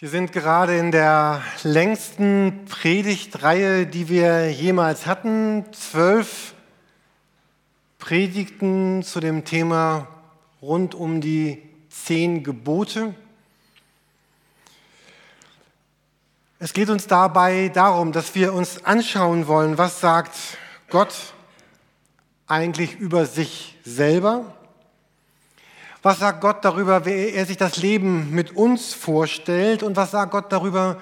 Wir sind gerade in der längsten Predigtreihe, die wir jemals hatten. Zwölf Predigten zu dem Thema rund um die zehn Gebote. Es geht uns dabei darum, dass wir uns anschauen wollen, was sagt Gott eigentlich über sich selber was sagt Gott darüber, wie er sich das Leben mit uns vorstellt? Und was sagt Gott darüber,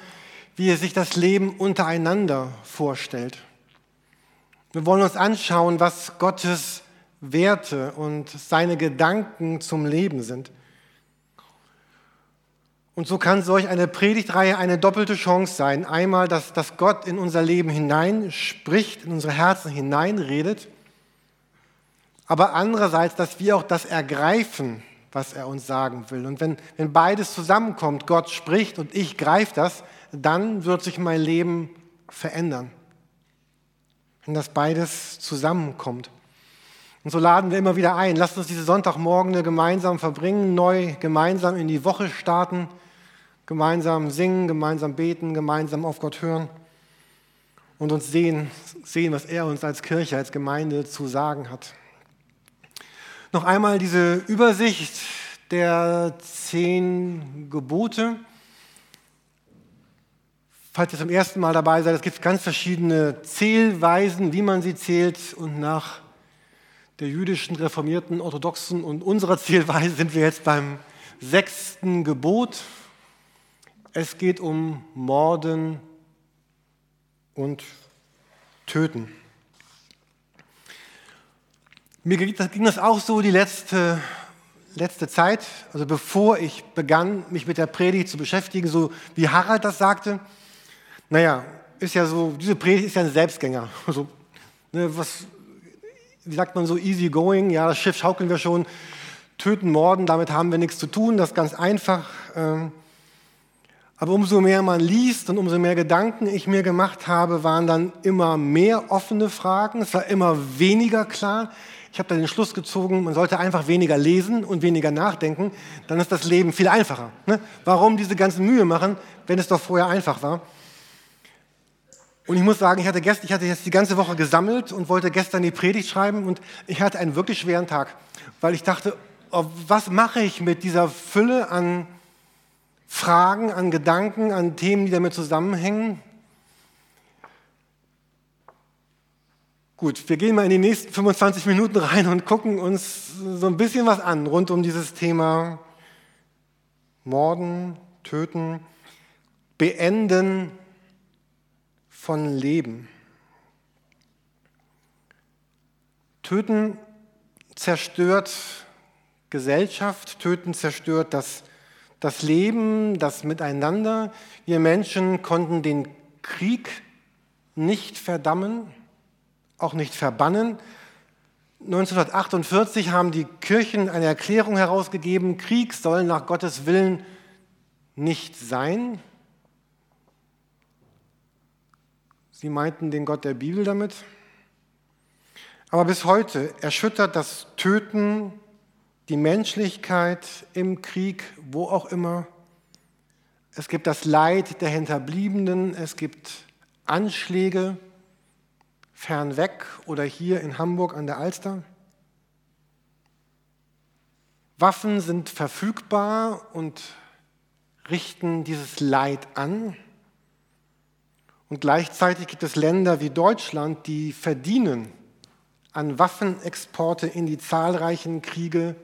wie er sich das Leben untereinander vorstellt? Wir wollen uns anschauen, was Gottes Werte und seine Gedanken zum Leben sind. Und so kann solch eine Predigtreihe eine doppelte Chance sein. Einmal, dass, dass Gott in unser Leben hineinspricht, in unsere Herzen hineinredet, aber andererseits, dass wir auch das ergreifen, was er uns sagen will. Und wenn, wenn beides zusammenkommt, Gott spricht und ich greife das, dann wird sich mein Leben verändern. Wenn das beides zusammenkommt. Und so laden wir immer wieder ein. Lasst uns diese Sonntagmorgen gemeinsam verbringen, neu gemeinsam in die Woche starten, gemeinsam singen, gemeinsam beten, gemeinsam auf Gott hören und uns sehen, sehen, was er uns als Kirche, als Gemeinde zu sagen hat. Noch einmal diese Übersicht der zehn Gebote. Falls ihr zum ersten Mal dabei seid, es gibt ganz verschiedene Zählweisen, wie man sie zählt. Und nach der jüdischen, reformierten, orthodoxen und unserer Zählweise sind wir jetzt beim sechsten Gebot. Es geht um Morden und Töten. Mir ging das auch so die letzte, letzte Zeit, also bevor ich begann, mich mit der Predigt zu beschäftigen, so wie Harald das sagte. Naja, ist ja so, diese Predigt ist ja ein Selbstgänger. Also, ne, was, wie sagt man so, easy going, ja, das Schiff schaukeln wir schon, töten, morden, damit haben wir nichts zu tun, das ist ganz einfach. Ähm, aber umso mehr man liest und umso mehr Gedanken ich mir gemacht habe, waren dann immer mehr offene Fragen. Es war immer weniger klar. Ich habe da den Schluss gezogen, man sollte einfach weniger lesen und weniger nachdenken, dann ist das Leben viel einfacher. Ne? Warum diese ganzen Mühe machen, wenn es doch vorher einfach war? Und ich muss sagen, ich hatte, gestern, ich hatte jetzt die ganze Woche gesammelt und wollte gestern die Predigt schreiben und ich hatte einen wirklich schweren Tag, weil ich dachte, oh, was mache ich mit dieser Fülle an Fragen, an Gedanken, an Themen, die damit zusammenhängen? Gut, wir gehen mal in die nächsten 25 Minuten rein und gucken uns so ein bisschen was an rund um dieses Thema Morden, Töten, Beenden von Leben. Töten zerstört Gesellschaft, Töten zerstört das, das Leben, das Miteinander. Wir Menschen konnten den Krieg nicht verdammen auch nicht verbannen. 1948 haben die Kirchen eine Erklärung herausgegeben, Krieg soll nach Gottes Willen nicht sein. Sie meinten den Gott der Bibel damit. Aber bis heute erschüttert das Töten die Menschlichkeit im Krieg, wo auch immer. Es gibt das Leid der Hinterbliebenen, es gibt Anschläge fernweg oder hier in Hamburg an der Alster. Waffen sind verfügbar und richten dieses Leid an. Und gleichzeitig gibt es Länder wie Deutschland, die verdienen an Waffenexporte in die zahlreichen Kriege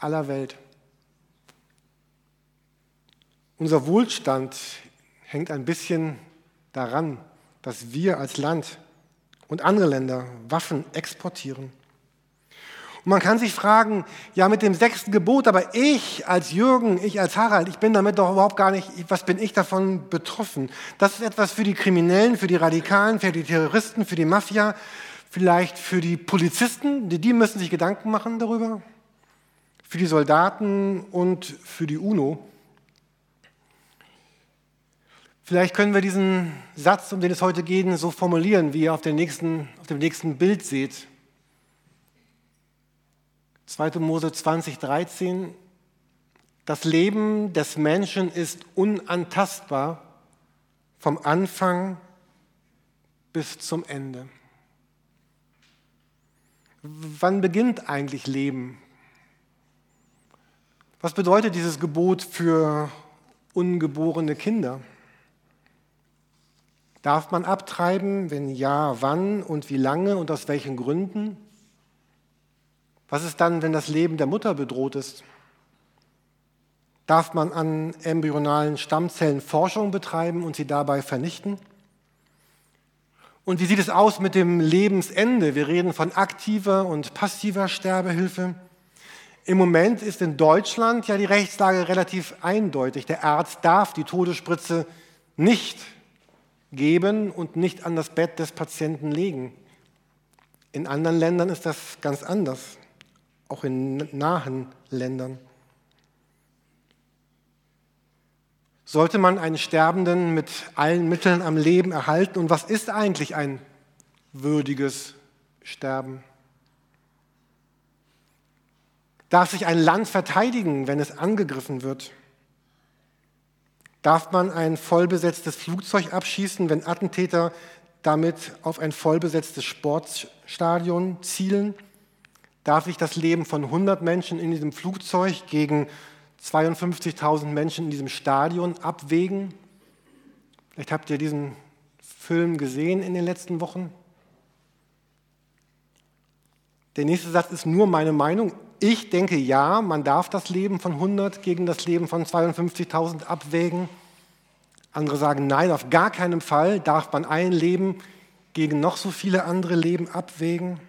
aller Welt. Unser Wohlstand hängt ein bisschen daran, dass wir als Land und andere Länder Waffen exportieren. Und man kann sich fragen, ja mit dem sechsten Gebot, aber ich als Jürgen, ich als Harald, ich bin damit doch überhaupt gar nicht, was bin ich davon betroffen? Das ist etwas für die Kriminellen, für die Radikalen, für die Terroristen, für die Mafia, vielleicht für die Polizisten, die, müssen sich Gedanken machen darüber, für die Soldaten und für die UNO. Vielleicht können wir diesen Satz, um den es heute geht, so formulieren, wie ihr auf, nächsten, auf dem nächsten Bild seht. 2. Mose 20, 13. Das Leben des Menschen ist unantastbar vom Anfang bis zum Ende. Wann beginnt eigentlich Leben? Was bedeutet dieses Gebot für ungeborene Kinder? Darf man abtreiben? Wenn ja, wann und wie lange und aus welchen Gründen? Was ist dann, wenn das Leben der Mutter bedroht ist? Darf man an embryonalen Stammzellen Forschung betreiben und sie dabei vernichten? Und wie sieht es aus mit dem Lebensende? Wir reden von aktiver und passiver Sterbehilfe. Im Moment ist in Deutschland ja die Rechtslage relativ eindeutig. Der Arzt darf die Todesspritze nicht geben und nicht an das Bett des Patienten legen. In anderen Ländern ist das ganz anders, auch in nahen Ländern. Sollte man einen Sterbenden mit allen Mitteln am Leben erhalten? Und was ist eigentlich ein würdiges Sterben? Darf sich ein Land verteidigen, wenn es angegriffen wird? Darf man ein vollbesetztes Flugzeug abschießen, wenn Attentäter damit auf ein vollbesetztes Sportstadion zielen? Darf ich das Leben von 100 Menschen in diesem Flugzeug gegen 52.000 Menschen in diesem Stadion abwägen? Vielleicht habt ihr diesen Film gesehen in den letzten Wochen. Der nächste Satz ist nur meine Meinung. Ich denke ja, man darf das Leben von 100 gegen das Leben von 52.000 abwägen. Andere sagen, nein, auf gar keinen Fall darf man ein Leben gegen noch so viele andere Leben abwägen.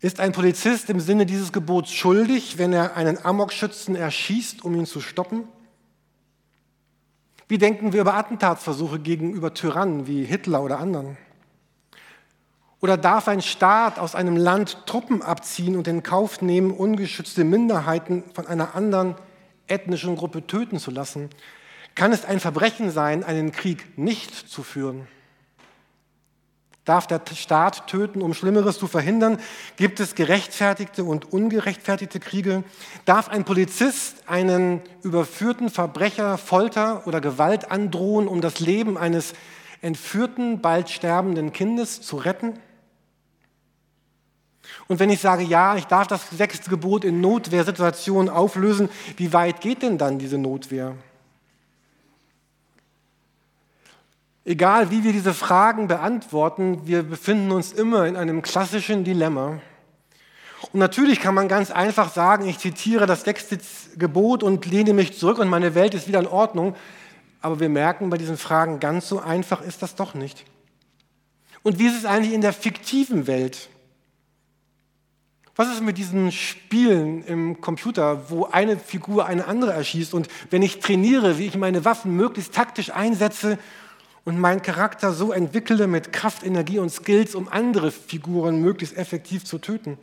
Ist ein Polizist im Sinne dieses Gebots schuldig, wenn er einen Amokschützen erschießt, um ihn zu stoppen? Wie denken wir über Attentatsversuche gegenüber Tyrannen wie Hitler oder anderen? Oder darf ein Staat aus einem Land Truppen abziehen und in Kauf nehmen, ungeschützte Minderheiten von einer anderen ethnischen Gruppe töten zu lassen? Kann es ein Verbrechen sein, einen Krieg nicht zu führen? Darf der Staat töten, um Schlimmeres zu verhindern? Gibt es gerechtfertigte und ungerechtfertigte Kriege? Darf ein Polizist einen überführten Verbrecher Folter oder Gewalt androhen, um das Leben eines entführten, bald sterbenden Kindes zu retten? Und wenn ich sage, ja, ich darf das sechste Gebot in Notwehrsituationen auflösen, wie weit geht denn dann diese Notwehr? Egal wie wir diese Fragen beantworten, wir befinden uns immer in einem klassischen Dilemma. Und natürlich kann man ganz einfach sagen, ich zitiere das sechste Gebot und lehne mich zurück und meine Welt ist wieder in Ordnung. Aber wir merken bei diesen Fragen, ganz so einfach ist das doch nicht. Und wie ist es eigentlich in der fiktiven Welt? Was ist mit diesen Spielen im Computer, wo eine Figur eine andere erschießt und wenn ich trainiere, wie ich meine Waffen möglichst taktisch einsetze und meinen Charakter so entwickle mit Kraft, Energie und Skills, um andere Figuren möglichst effektiv zu töten?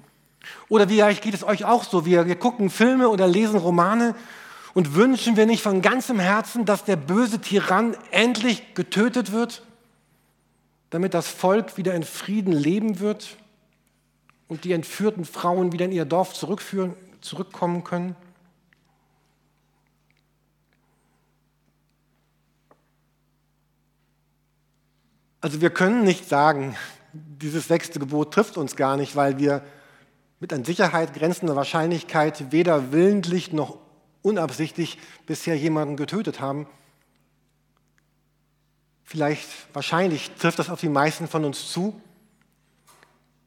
Oder vielleicht geht es euch auch so, wir, wir gucken Filme oder lesen Romane und wünschen wir nicht von ganzem Herzen, dass der böse Tyrann endlich getötet wird, damit das Volk wieder in Frieden leben wird? Und die entführten Frauen wieder in ihr Dorf zurückführen, zurückkommen können? Also wir können nicht sagen, dieses sechste Gebot trifft uns gar nicht, weil wir mit an Sicherheit grenzender Wahrscheinlichkeit weder willentlich noch unabsichtlich bisher jemanden getötet haben. Vielleicht, wahrscheinlich trifft das auf die meisten von uns zu.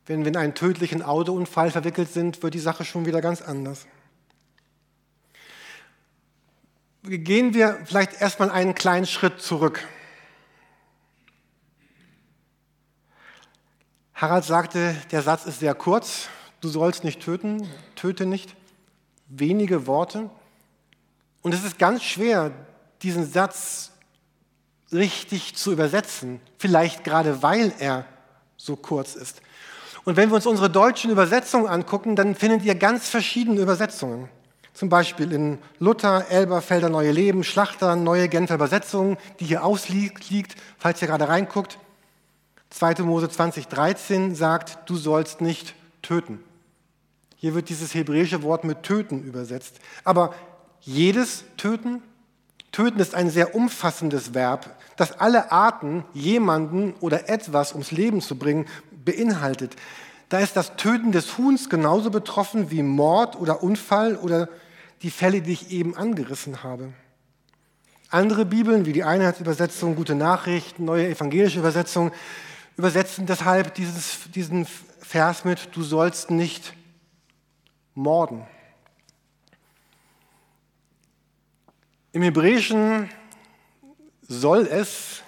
Wenn wir in einen tödlichen Autounfall verwickelt sind, wird die Sache schon wieder ganz anders. Gehen wir vielleicht erstmal einen kleinen Schritt zurück. Harald sagte, der Satz ist sehr kurz, du sollst nicht töten, töte nicht. Wenige Worte. Und es ist ganz schwer, diesen Satz richtig zu übersetzen, vielleicht gerade weil er so kurz ist. Und wenn wir uns unsere deutschen Übersetzungen angucken, dann findet ihr ganz verschiedene Übersetzungen. Zum Beispiel in Luther, Elberfelder Neue Leben, Schlachter, Neue Genfer Übersetzung, die hier ausliegt, falls ihr gerade reinguckt. 2. Mose 20, 13 sagt, du sollst nicht töten. Hier wird dieses hebräische Wort mit töten übersetzt. Aber jedes Töten? Töten ist ein sehr umfassendes Verb, das alle Arten, jemanden oder etwas ums Leben zu bringen, beinhaltet. Da ist das Töten des Huhns genauso betroffen wie Mord oder Unfall oder die Fälle, die ich eben angerissen habe. Andere Bibeln, wie die Einheitsübersetzung, Gute Nachricht, Neue Evangelische Übersetzung, übersetzen deshalb dieses, diesen Vers mit, du sollst nicht morden. Im Hebräischen soll es,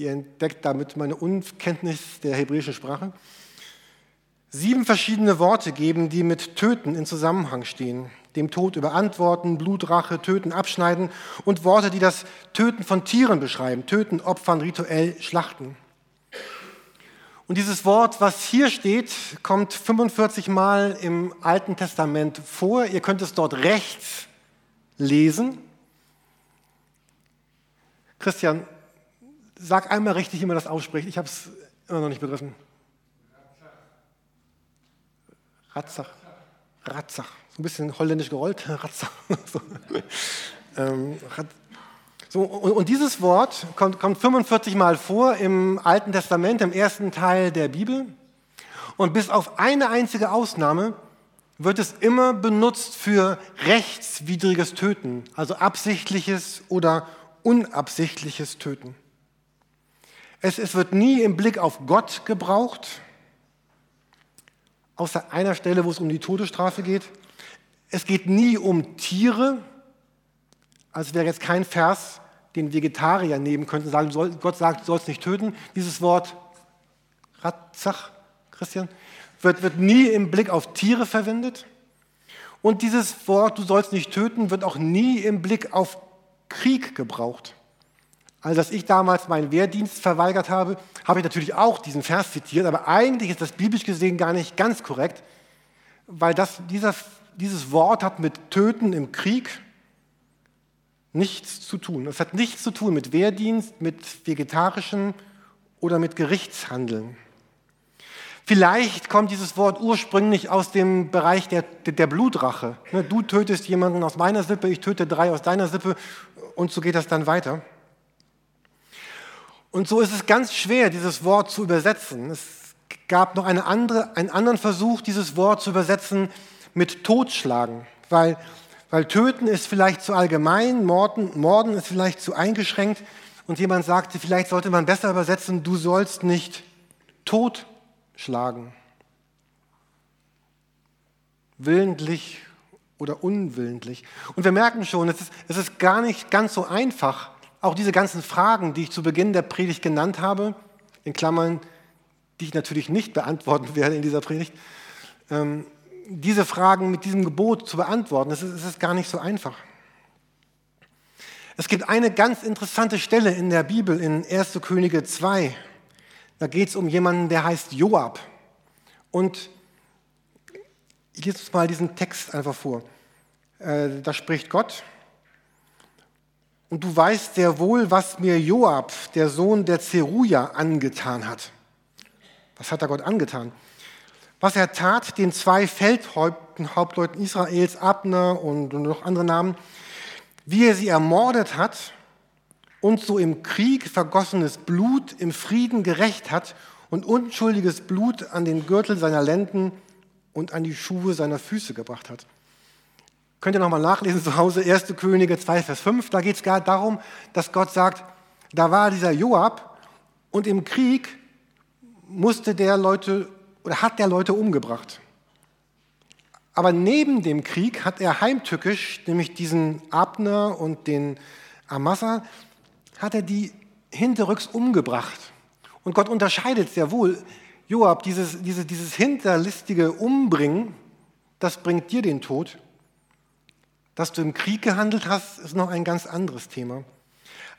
ihr entdeckt damit meine Unkenntnis der hebräischen Sprache, sieben verschiedene Worte geben, die mit Töten in Zusammenhang stehen. Dem Tod überantworten, Blutrache, Töten, Abschneiden und Worte, die das Töten von Tieren beschreiben. Töten, Opfern, rituell, Schlachten. Und dieses Wort, was hier steht, kommt 45 Mal im Alten Testament vor. Ihr könnt es dort rechts lesen. Christian, sag einmal richtig, wie man das ausspricht. Ich habe es immer noch nicht begriffen. Ratzach. Ratzach. So ein bisschen holländisch gerollt. Ratzach. So. Ähm, so, und, und, dieses Wort kommt, kommt 45 Mal vor im Alten Testament, im ersten Teil der Bibel. Und bis auf eine einzige Ausnahme wird es immer benutzt für rechtswidriges Töten, also absichtliches oder unabsichtliches Töten. Es, es wird nie im Blick auf Gott gebraucht, außer einer Stelle, wo es um die Todesstrafe geht. Es geht nie um Tiere, also wäre jetzt kein Vers, den Vegetarier nehmen könnten, sagen, soll, Gott sagt, du sollst nicht töten. Dieses Wort Ratzach, Christian, wird, wird nie im Blick auf Tiere verwendet. Und dieses Wort, du sollst nicht töten, wird auch nie im Blick auf Krieg gebraucht. Also als ich damals meinen Wehrdienst verweigert habe, habe ich natürlich auch diesen Vers zitiert, aber eigentlich ist das biblisch gesehen gar nicht ganz korrekt, weil das, dieser, dieses Wort hat mit Töten im Krieg nichts zu tun. Es hat nichts zu tun mit Wehrdienst, mit vegetarischen oder mit Gerichtshandeln. Vielleicht kommt dieses Wort ursprünglich aus dem Bereich der, der Blutrache. Ne, du tötest jemanden aus meiner Sippe, ich töte drei aus deiner Sippe und so geht das dann weiter. Und so ist es ganz schwer, dieses Wort zu übersetzen. Es gab noch eine andere, einen anderen Versuch, dieses Wort zu übersetzen mit Totschlagen, weil weil töten ist vielleicht zu allgemein, morden, morden ist vielleicht zu eingeschränkt. Und jemand sagte, vielleicht sollte man besser übersetzen, du sollst nicht totschlagen. Willentlich oder unwillentlich. Und wir merken schon, es ist, es ist gar nicht ganz so einfach, auch diese ganzen Fragen, die ich zu Beginn der Predigt genannt habe, in Klammern, die ich natürlich nicht beantworten werde in dieser Predigt, ähm, diese Fragen mit diesem Gebot zu beantworten. Es ist, es ist gar nicht so einfach. Es gibt eine ganz interessante Stelle in der Bibel in 1. Könige 2. Da geht es um jemanden, der heißt Joab. Und ich lese uns mal diesen Text einfach vor. Äh, da spricht Gott. Und du weißt sehr wohl, was mir Joab, der Sohn der Zeruja, angetan hat. Was hat er Gott angetan? was er tat, den zwei Feldhauptleuten Israels, Abner und noch andere Namen, wie er sie ermordet hat und so im Krieg vergossenes Blut im Frieden gerecht hat und unschuldiges Blut an den Gürtel seiner Lenden und an die Schuhe seiner Füße gebracht hat. Könnt ihr nochmal nachlesen zu Hause, 1. Könige 2, Vers 5. Da geht es gar darum, dass Gott sagt, da war dieser Joab und im Krieg musste der Leute oder hat der Leute umgebracht. Aber neben dem Krieg hat er heimtückisch, nämlich diesen Abner und den Amasa, hat er die hinterrücks umgebracht. Und Gott unterscheidet sehr wohl, Joab, dieses, dieses, dieses hinterlistige Umbringen, das bringt dir den Tod. Dass du im Krieg gehandelt hast, ist noch ein ganz anderes Thema.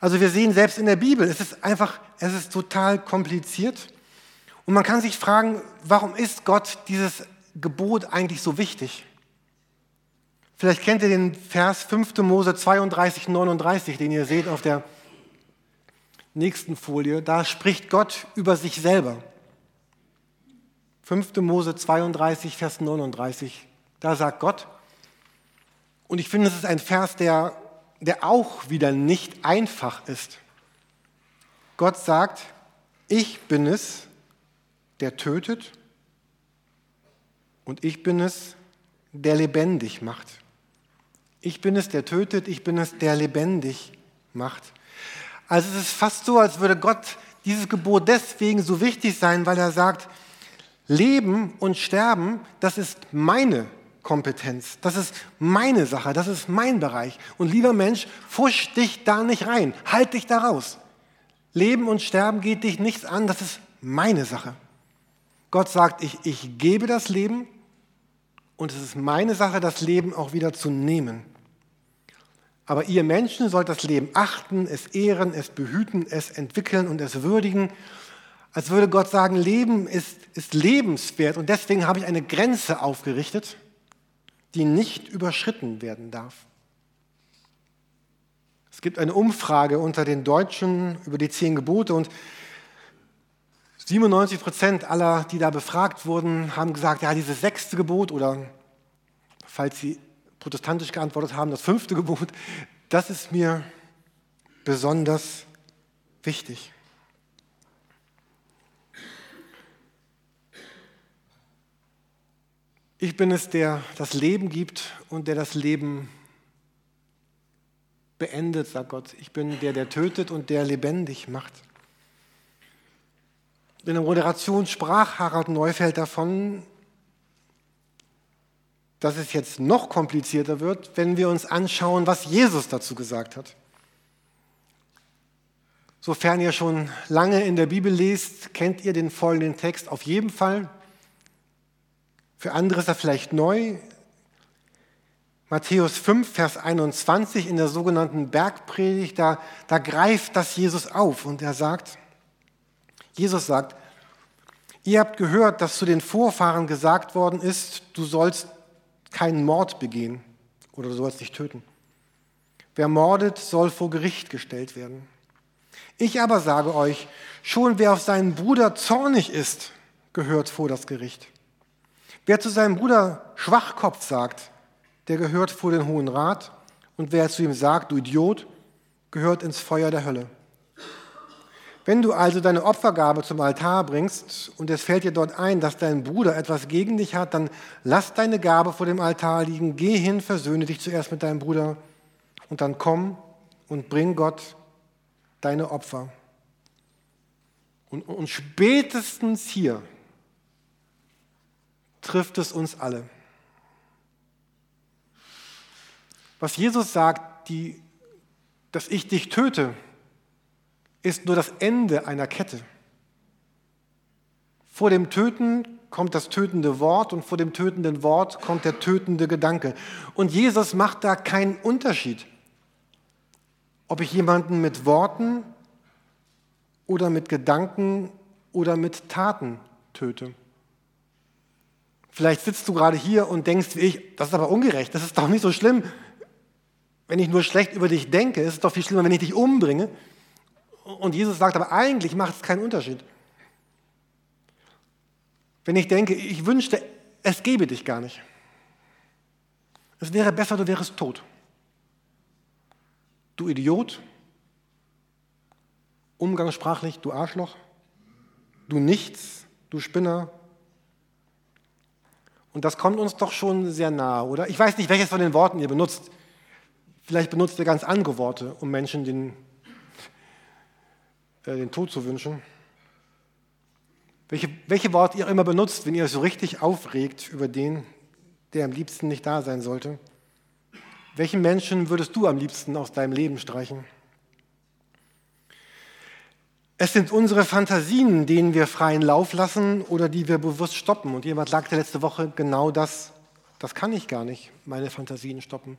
Also wir sehen selbst in der Bibel, es ist einfach, es ist total kompliziert. Und man kann sich fragen, warum ist Gott dieses Gebot eigentlich so wichtig? Vielleicht kennt ihr den Vers 5. Mose 32, 39, den ihr seht auf der nächsten Folie. Da spricht Gott über sich selber. 5. Mose 32, Vers 39. Da sagt Gott, und ich finde, es ist ein Vers, der, der auch wieder nicht einfach ist. Gott sagt, ich bin es, der tötet und ich bin es, der lebendig macht. Ich bin es, der tötet, ich bin es, der lebendig macht. Also es ist fast so, als würde Gott dieses Gebot deswegen so wichtig sein, weil er sagt, Leben und Sterben, das ist meine Kompetenz, das ist meine Sache, das ist mein Bereich. Und lieber Mensch, fusch dich da nicht rein, halt dich da raus. Leben und Sterben geht dich nichts an, das ist meine Sache. Gott sagt, ich, ich gebe das Leben und es ist meine Sache, das Leben auch wieder zu nehmen. Aber ihr Menschen sollt das Leben achten, es ehren, es behüten, es entwickeln und es würdigen. Als würde Gott sagen, Leben ist, ist lebenswert und deswegen habe ich eine Grenze aufgerichtet, die nicht überschritten werden darf. Es gibt eine Umfrage unter den Deutschen über die zehn Gebote und 97 Prozent aller, die da befragt wurden, haben gesagt, ja, dieses sechste Gebot oder falls sie protestantisch geantwortet haben, das fünfte Gebot, das ist mir besonders wichtig. Ich bin es, der das Leben gibt und der das Leben beendet, sagt Gott. Ich bin der, der tötet und der lebendig macht. In der Moderation sprach Harald Neufeld davon, dass es jetzt noch komplizierter wird, wenn wir uns anschauen, was Jesus dazu gesagt hat. Sofern ihr schon lange in der Bibel lest, kennt ihr den folgenden Text auf jeden Fall. Für andere ist er vielleicht neu. Matthäus 5, Vers 21 in der sogenannten Bergpredigt, da, da greift das Jesus auf und er sagt, Jesus sagt, ihr habt gehört, dass zu den Vorfahren gesagt worden ist, du sollst keinen Mord begehen oder du sollst dich töten. Wer mordet, soll vor Gericht gestellt werden. Ich aber sage euch, schon wer auf seinen Bruder zornig ist, gehört vor das Gericht. Wer zu seinem Bruder Schwachkopf sagt, der gehört vor den Hohen Rat. Und wer zu ihm sagt, du Idiot, gehört ins Feuer der Hölle. Wenn du also deine Opfergabe zum Altar bringst und es fällt dir dort ein, dass dein Bruder etwas gegen dich hat, dann lass deine Gabe vor dem Altar liegen, geh hin, versöhne dich zuerst mit deinem Bruder und dann komm und bring Gott deine Opfer. Und, und spätestens hier trifft es uns alle. Was Jesus sagt, die, dass ich dich töte, ist nur das Ende einer Kette. Vor dem Töten kommt das tötende Wort und vor dem tötenden Wort kommt der tötende Gedanke. Und Jesus macht da keinen Unterschied, ob ich jemanden mit Worten oder mit Gedanken oder mit Taten töte. Vielleicht sitzt du gerade hier und denkst wie ich, das ist aber ungerecht, das ist doch nicht so schlimm. Wenn ich nur schlecht über dich denke, ist es doch viel schlimmer, wenn ich dich umbringe. Und Jesus sagt aber, eigentlich macht es keinen Unterschied. Wenn ich denke, ich wünschte, es gäbe dich gar nicht. Es wäre besser, du wärst tot. Du Idiot, umgangssprachlich, du Arschloch, du Nichts, du Spinner. Und das kommt uns doch schon sehr nahe, oder? Ich weiß nicht, welches von den Worten ihr benutzt. Vielleicht benutzt ihr ganz andere Worte, um Menschen den äh, den Tod zu wünschen? Welche, welche Worte ihr immer benutzt, wenn ihr euch so richtig aufregt über den, der am liebsten nicht da sein sollte? Welchen Menschen würdest du am liebsten aus deinem Leben streichen? Es sind unsere Fantasien, denen wir freien Lauf lassen oder die wir bewusst stoppen. Und jemand sagte letzte Woche genau das. Das kann ich gar nicht, meine Fantasien stoppen.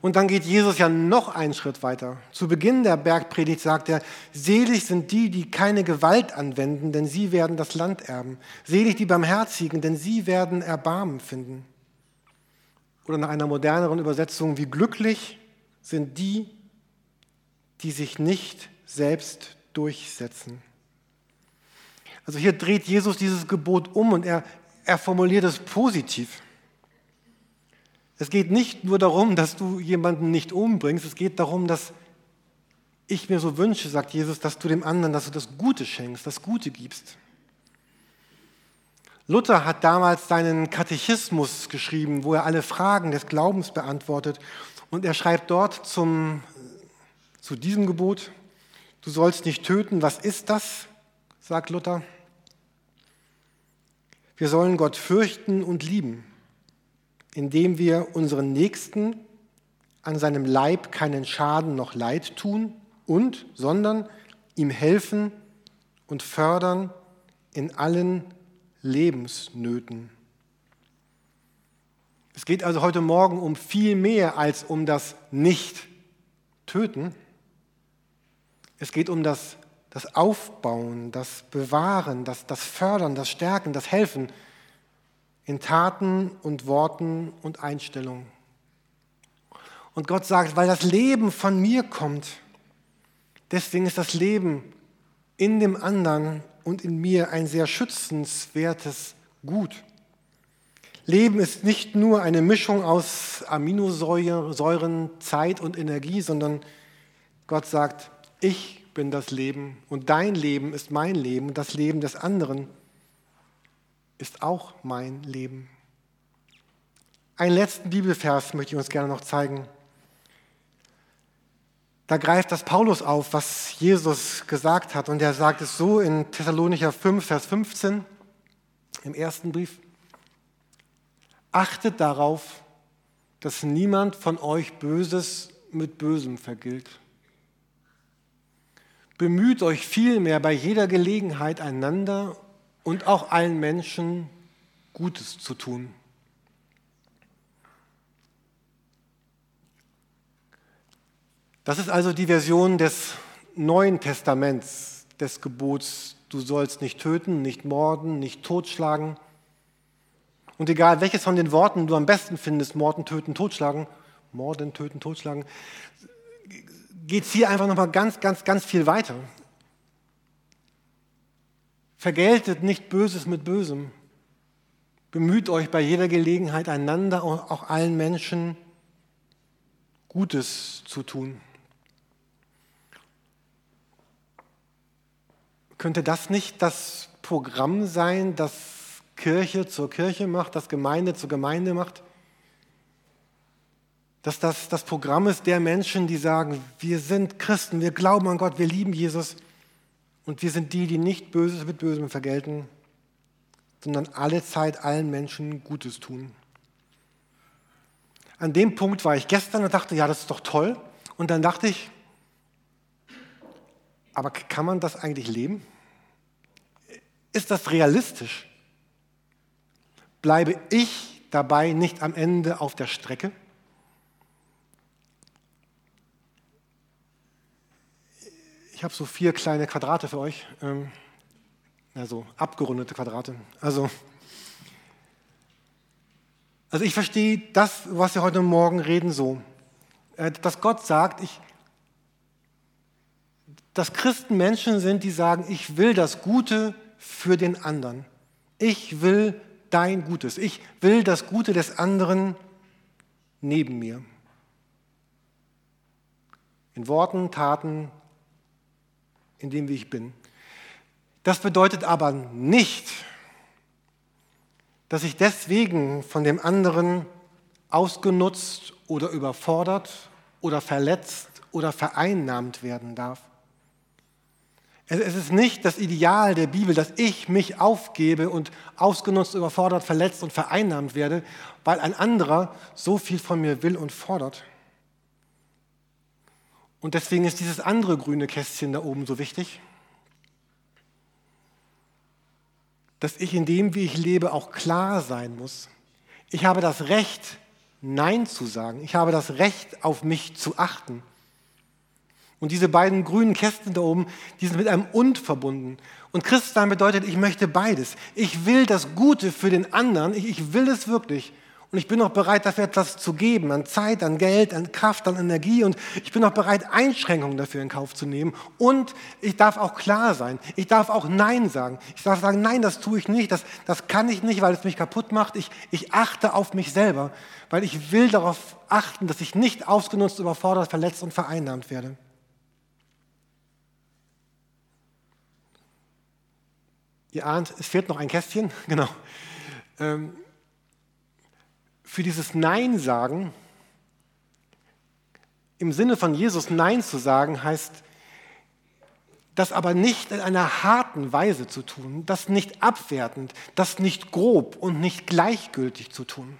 Und dann geht Jesus ja noch einen Schritt weiter. Zu Beginn der Bergpredigt sagt er, selig sind die, die keine Gewalt anwenden, denn sie werden das Land erben. Selig die Barmherzigen, denn sie werden Erbarmen finden. Oder nach einer moderneren Übersetzung, wie glücklich sind die, die sich nicht selbst durchsetzen. Also hier dreht Jesus dieses Gebot um und er, er formuliert es positiv. Es geht nicht nur darum, dass du jemanden nicht umbringst, es geht darum, dass ich mir so wünsche, sagt Jesus, dass du dem anderen, dass du das Gute schenkst, das Gute gibst. Luther hat damals seinen Katechismus geschrieben, wo er alle Fragen des Glaubens beantwortet. Und er schreibt dort zum, zu diesem Gebot, du sollst nicht töten, was ist das? sagt Luther. Wir sollen Gott fürchten und lieben, indem wir unseren Nächsten an seinem Leib keinen Schaden noch Leid tun und, sondern ihm helfen und fördern in allen Lebensnöten. Es geht also heute Morgen um viel mehr als um das Nicht-Töten. Es geht um das, das Aufbauen, das Bewahren, das, das Fördern, das Stärken, das Helfen in Taten und Worten und Einstellungen. Und Gott sagt, weil das Leben von mir kommt, deswegen ist das Leben in dem anderen und in mir ein sehr schützenswertes Gut. Leben ist nicht nur eine Mischung aus Aminosäuren, Zeit und Energie, sondern Gott sagt, ich bin das Leben und dein Leben ist mein Leben und das Leben des anderen ist auch mein Leben. Einen letzten Bibelvers möchte ich uns gerne noch zeigen. Da greift das Paulus auf, was Jesus gesagt hat. Und er sagt es so in Thessalonicher 5, Vers 15 im ersten Brief. Achtet darauf, dass niemand von euch Böses mit Bösem vergilt. Bemüht euch vielmehr bei jeder Gelegenheit einander und auch allen Menschen Gutes zu tun Das ist also die Version des Neuen Testaments, des Gebots, du sollst nicht töten, nicht morden, nicht totschlagen. Und egal welches von den Worten du am besten findest, morden, töten, totschlagen, morden, töten, totschlagen, geht es hier einfach nochmal ganz, ganz, ganz viel weiter. Vergeltet nicht Böses mit Bösem. Bemüht euch bei jeder Gelegenheit einander und auch allen Menschen Gutes zu tun. Könnte das nicht das Programm sein, das Kirche zur Kirche macht, das Gemeinde zur Gemeinde macht? Dass das das Programm ist der Menschen, die sagen, wir sind Christen, wir glauben an Gott, wir lieben Jesus und wir sind die, die nicht Böses mit Bösem vergelten, sondern alle Zeit allen Menschen Gutes tun. An dem Punkt war ich gestern und dachte, ja, das ist doch toll. Und dann dachte ich, aber kann man das eigentlich leben? Ist das realistisch? Bleibe ich dabei nicht am Ende auf der Strecke? Ich habe so vier kleine Quadrate für euch, also abgerundete Quadrate. Also, also ich verstehe das, was wir heute Morgen reden, so, äh, dass Gott sagt, ich, dass Christen Menschen sind, die sagen, ich will das Gute für den anderen. Ich will dein Gutes. Ich will das Gute des anderen neben mir. In Worten, Taten, in dem, wie ich bin. Das bedeutet aber nicht, dass ich deswegen von dem anderen ausgenutzt oder überfordert oder verletzt oder vereinnahmt werden darf. Es ist nicht das Ideal der Bibel, dass ich mich aufgebe und ausgenutzt, überfordert, verletzt und vereinnahmt werde, weil ein anderer so viel von mir will und fordert. Und deswegen ist dieses andere grüne Kästchen da oben so wichtig, dass ich in dem, wie ich lebe, auch klar sein muss. Ich habe das Recht, Nein zu sagen. Ich habe das Recht, auf mich zu achten. Und diese beiden grünen Kästen da oben, die sind mit einem Und verbunden. Und Christsein bedeutet, ich möchte beides. Ich will das Gute für den anderen, ich, ich will es wirklich. Und ich bin auch bereit, dafür etwas zu geben, an Zeit, an Geld, an Kraft, an Energie. Und ich bin auch bereit, Einschränkungen dafür in Kauf zu nehmen. Und ich darf auch klar sein. Ich darf auch Nein sagen. Ich darf sagen, nein, das tue ich nicht. Das, das kann ich nicht, weil es mich kaputt macht. Ich, ich achte auf mich selber, weil ich will darauf achten, dass ich nicht ausgenutzt, überfordert, verletzt und vereinnahmt werde. Ihr ahnt, es fehlt noch ein Kästchen. Genau. Ähm, für dieses Nein sagen, im Sinne von Jesus Nein zu sagen, heißt, das aber nicht in einer harten Weise zu tun, das nicht abwertend, das nicht grob und nicht gleichgültig zu tun.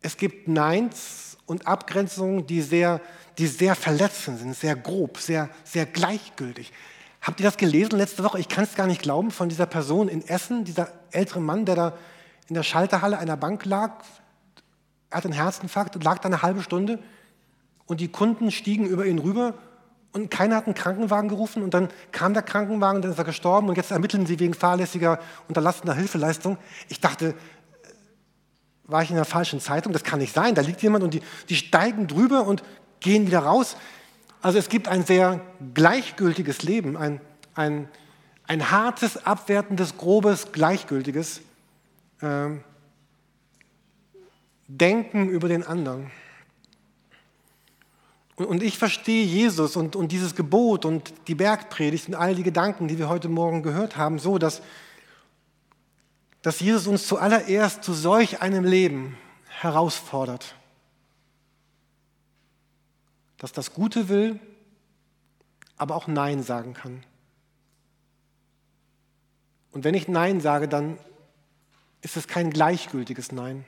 Es gibt Neins und Abgrenzungen, die sehr, die sehr verletzend sind, sehr grob, sehr, sehr gleichgültig. Habt ihr das gelesen letzte Woche? Ich kann es gar nicht glauben, von dieser Person in Essen, dieser ältere Mann, der da in der Schalterhalle einer Bank lag, er hat einen Herzinfarkt und lag da eine halbe Stunde und die Kunden stiegen über ihn rüber und keiner hat einen Krankenwagen gerufen und dann kam der Krankenwagen, dann ist er gestorben und jetzt ermitteln sie wegen fahrlässiger unterlassener Hilfeleistung. Ich dachte, äh, war ich in der falschen Zeitung? Das kann nicht sein. Da liegt jemand und die, die steigen drüber und gehen wieder raus. Also es gibt ein sehr gleichgültiges Leben, ein, ein, ein hartes, abwertendes, grobes, gleichgültiges äh, Denken über den anderen. Und, und ich verstehe Jesus und, und dieses Gebot und die Bergpredigt und all die Gedanken, die wir heute Morgen gehört haben, so, dass, dass Jesus uns zuallererst zu solch einem Leben herausfordert. Dass das Gute will, aber auch Nein sagen kann. Und wenn ich Nein sage, dann ist es kein gleichgültiges Nein.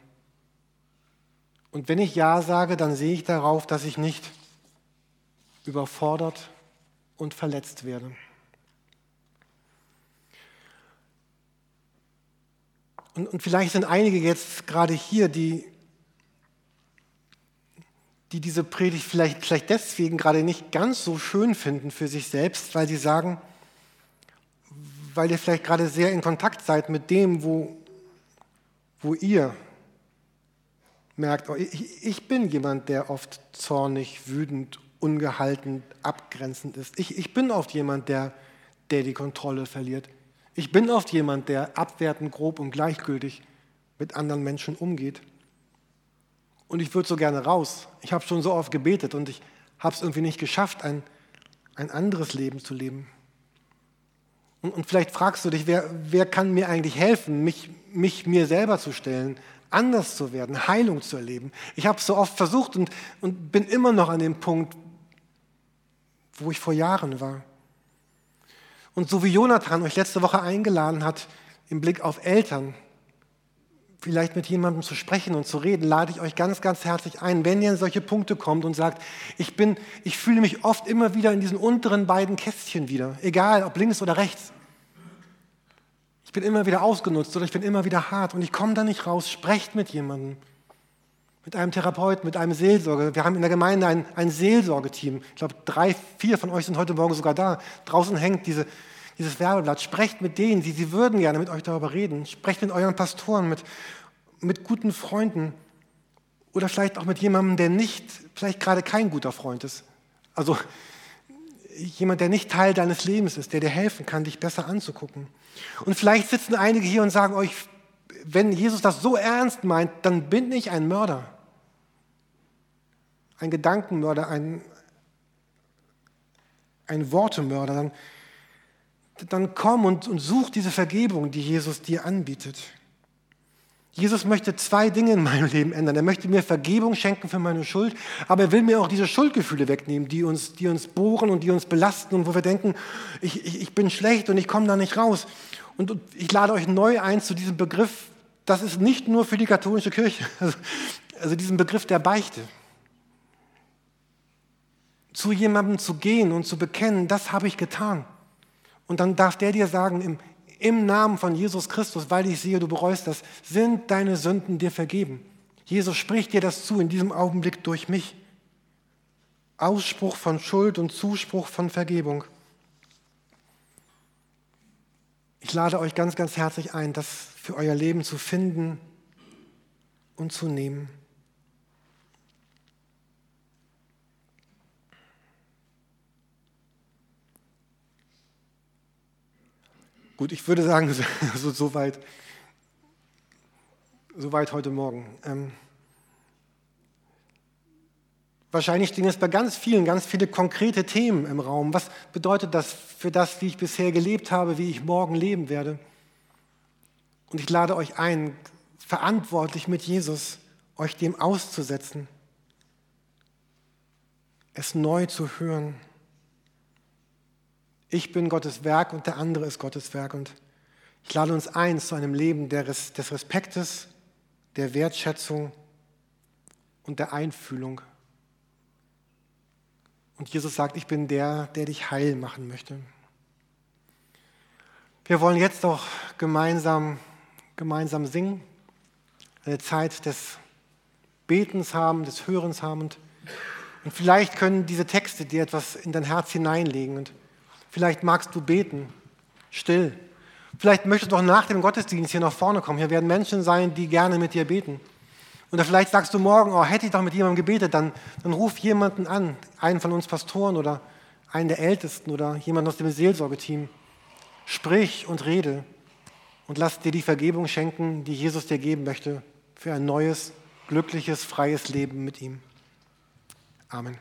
Und wenn ich Ja sage, dann sehe ich darauf, dass ich nicht überfordert und verletzt werde. Und, und vielleicht sind einige jetzt gerade hier, die, die diese Predigt vielleicht, vielleicht deswegen gerade nicht ganz so schön finden für sich selbst, weil sie sagen, weil ihr vielleicht gerade sehr in Kontakt seid mit dem, wo, wo ihr merkt, oh, ich, bin jemand, der oft zornig, wütend, ungehalten, abgrenzend ist. Ich, ich bin oft jemand, der, der die Kontrolle verliert. Ich bin oft jemand, der abwertend, grob und gleichgültig mit anderen Menschen umgeht. Und ich würde so gerne raus. Ich habe schon so oft gebetet und ich habe es irgendwie nicht geschafft, ein, ein anderes Leben zu leben. Und, und vielleicht fragst du dich, wer, wer kann mir eigentlich helfen, mich, mich mir selber zu stellen, anders zu werden, Heilung zu erleben. Ich habe es so oft versucht und, und bin immer noch an dem Punkt, wo ich vor Jahren war. Und so wie Jonathan euch letzte Woche eingeladen hat, im Blick auf Eltern, vielleicht mit jemandem zu sprechen und zu reden, lade ich euch ganz, ganz herzlich ein, wenn ihr in solche Punkte kommt und sagt, ich bin, ich fühle mich oft immer wieder in diesen unteren beiden Kästchen wieder, egal ob links oder rechts bin immer wieder ausgenutzt oder ich bin immer wieder hart und ich komme da nicht raus. Sprecht mit jemandem, mit einem Therapeuten, mit einem Seelsorger. Wir haben in der Gemeinde ein, ein Seelsorgeteam. Ich glaube, drei, vier von euch sind heute Morgen sogar da. Draußen hängt diese, dieses Werbeblatt. Sprecht mit denen, sie, sie würden gerne mit euch darüber reden. Sprecht mit euren Pastoren, mit, mit guten Freunden oder vielleicht auch mit jemandem, der nicht, vielleicht gerade kein guter Freund ist. Also jemand, der nicht Teil deines Lebens ist, der dir helfen kann, dich besser anzugucken. Und vielleicht sitzen einige hier und sagen euch, wenn Jesus das so ernst meint, dann bin ich ein Mörder. Ein Gedankenmörder, ein, ein Wortemörder. Dann, dann komm und, und such diese Vergebung, die Jesus dir anbietet. Jesus möchte zwei Dinge in meinem Leben ändern. Er möchte mir Vergebung schenken für meine Schuld, aber er will mir auch diese Schuldgefühle wegnehmen, die uns, die uns bohren und die uns belasten und wo wir denken, ich, ich, ich bin schlecht und ich komme da nicht raus. Und ich lade euch neu ein zu diesem Begriff, das ist nicht nur für die katholische Kirche, also, also diesen Begriff der Beichte. Zu jemandem zu gehen und zu bekennen, das habe ich getan. Und dann darf der dir sagen, im, im Namen von Jesus Christus, weil ich sehe, du bereust das, sind deine Sünden dir vergeben. Jesus spricht dir das zu in diesem Augenblick durch mich. Ausspruch von Schuld und Zuspruch von Vergebung. Ich lade euch ganz, ganz herzlich ein, das für euer Leben zu finden und zu nehmen. Gut, ich würde sagen, so, so, weit, so weit heute Morgen. Ähm, wahrscheinlich stehen jetzt bei ganz vielen, ganz viele konkrete Themen im Raum. Was bedeutet das für das, wie ich bisher gelebt habe, wie ich morgen leben werde? Und ich lade euch ein, verantwortlich mit Jesus, euch dem auszusetzen, es neu zu hören. Ich bin Gottes Werk und der andere ist Gottes Werk. Und ich lade uns ein zu einem Leben des Respektes, der Wertschätzung und der Einfühlung. Und Jesus sagt, ich bin der, der dich heil machen möchte. Wir wollen jetzt doch gemeinsam, gemeinsam singen, eine Zeit des Betens haben, des Hörens haben. Und, und vielleicht können diese Texte dir etwas in dein Herz hineinlegen. Und Vielleicht magst du beten, still. Vielleicht möchtest du auch nach dem Gottesdienst hier nach vorne kommen. Hier werden Menschen sein, die gerne mit dir beten. Oder vielleicht sagst du morgen, oh, hätte ich doch mit jemandem gebetet, dann, dann ruf jemanden an, einen von uns Pastoren oder einen der Ältesten oder jemanden aus dem Seelsorgeteam. Sprich und rede und lass dir die Vergebung schenken, die Jesus dir geben möchte für ein neues, glückliches, freies Leben mit ihm. Amen.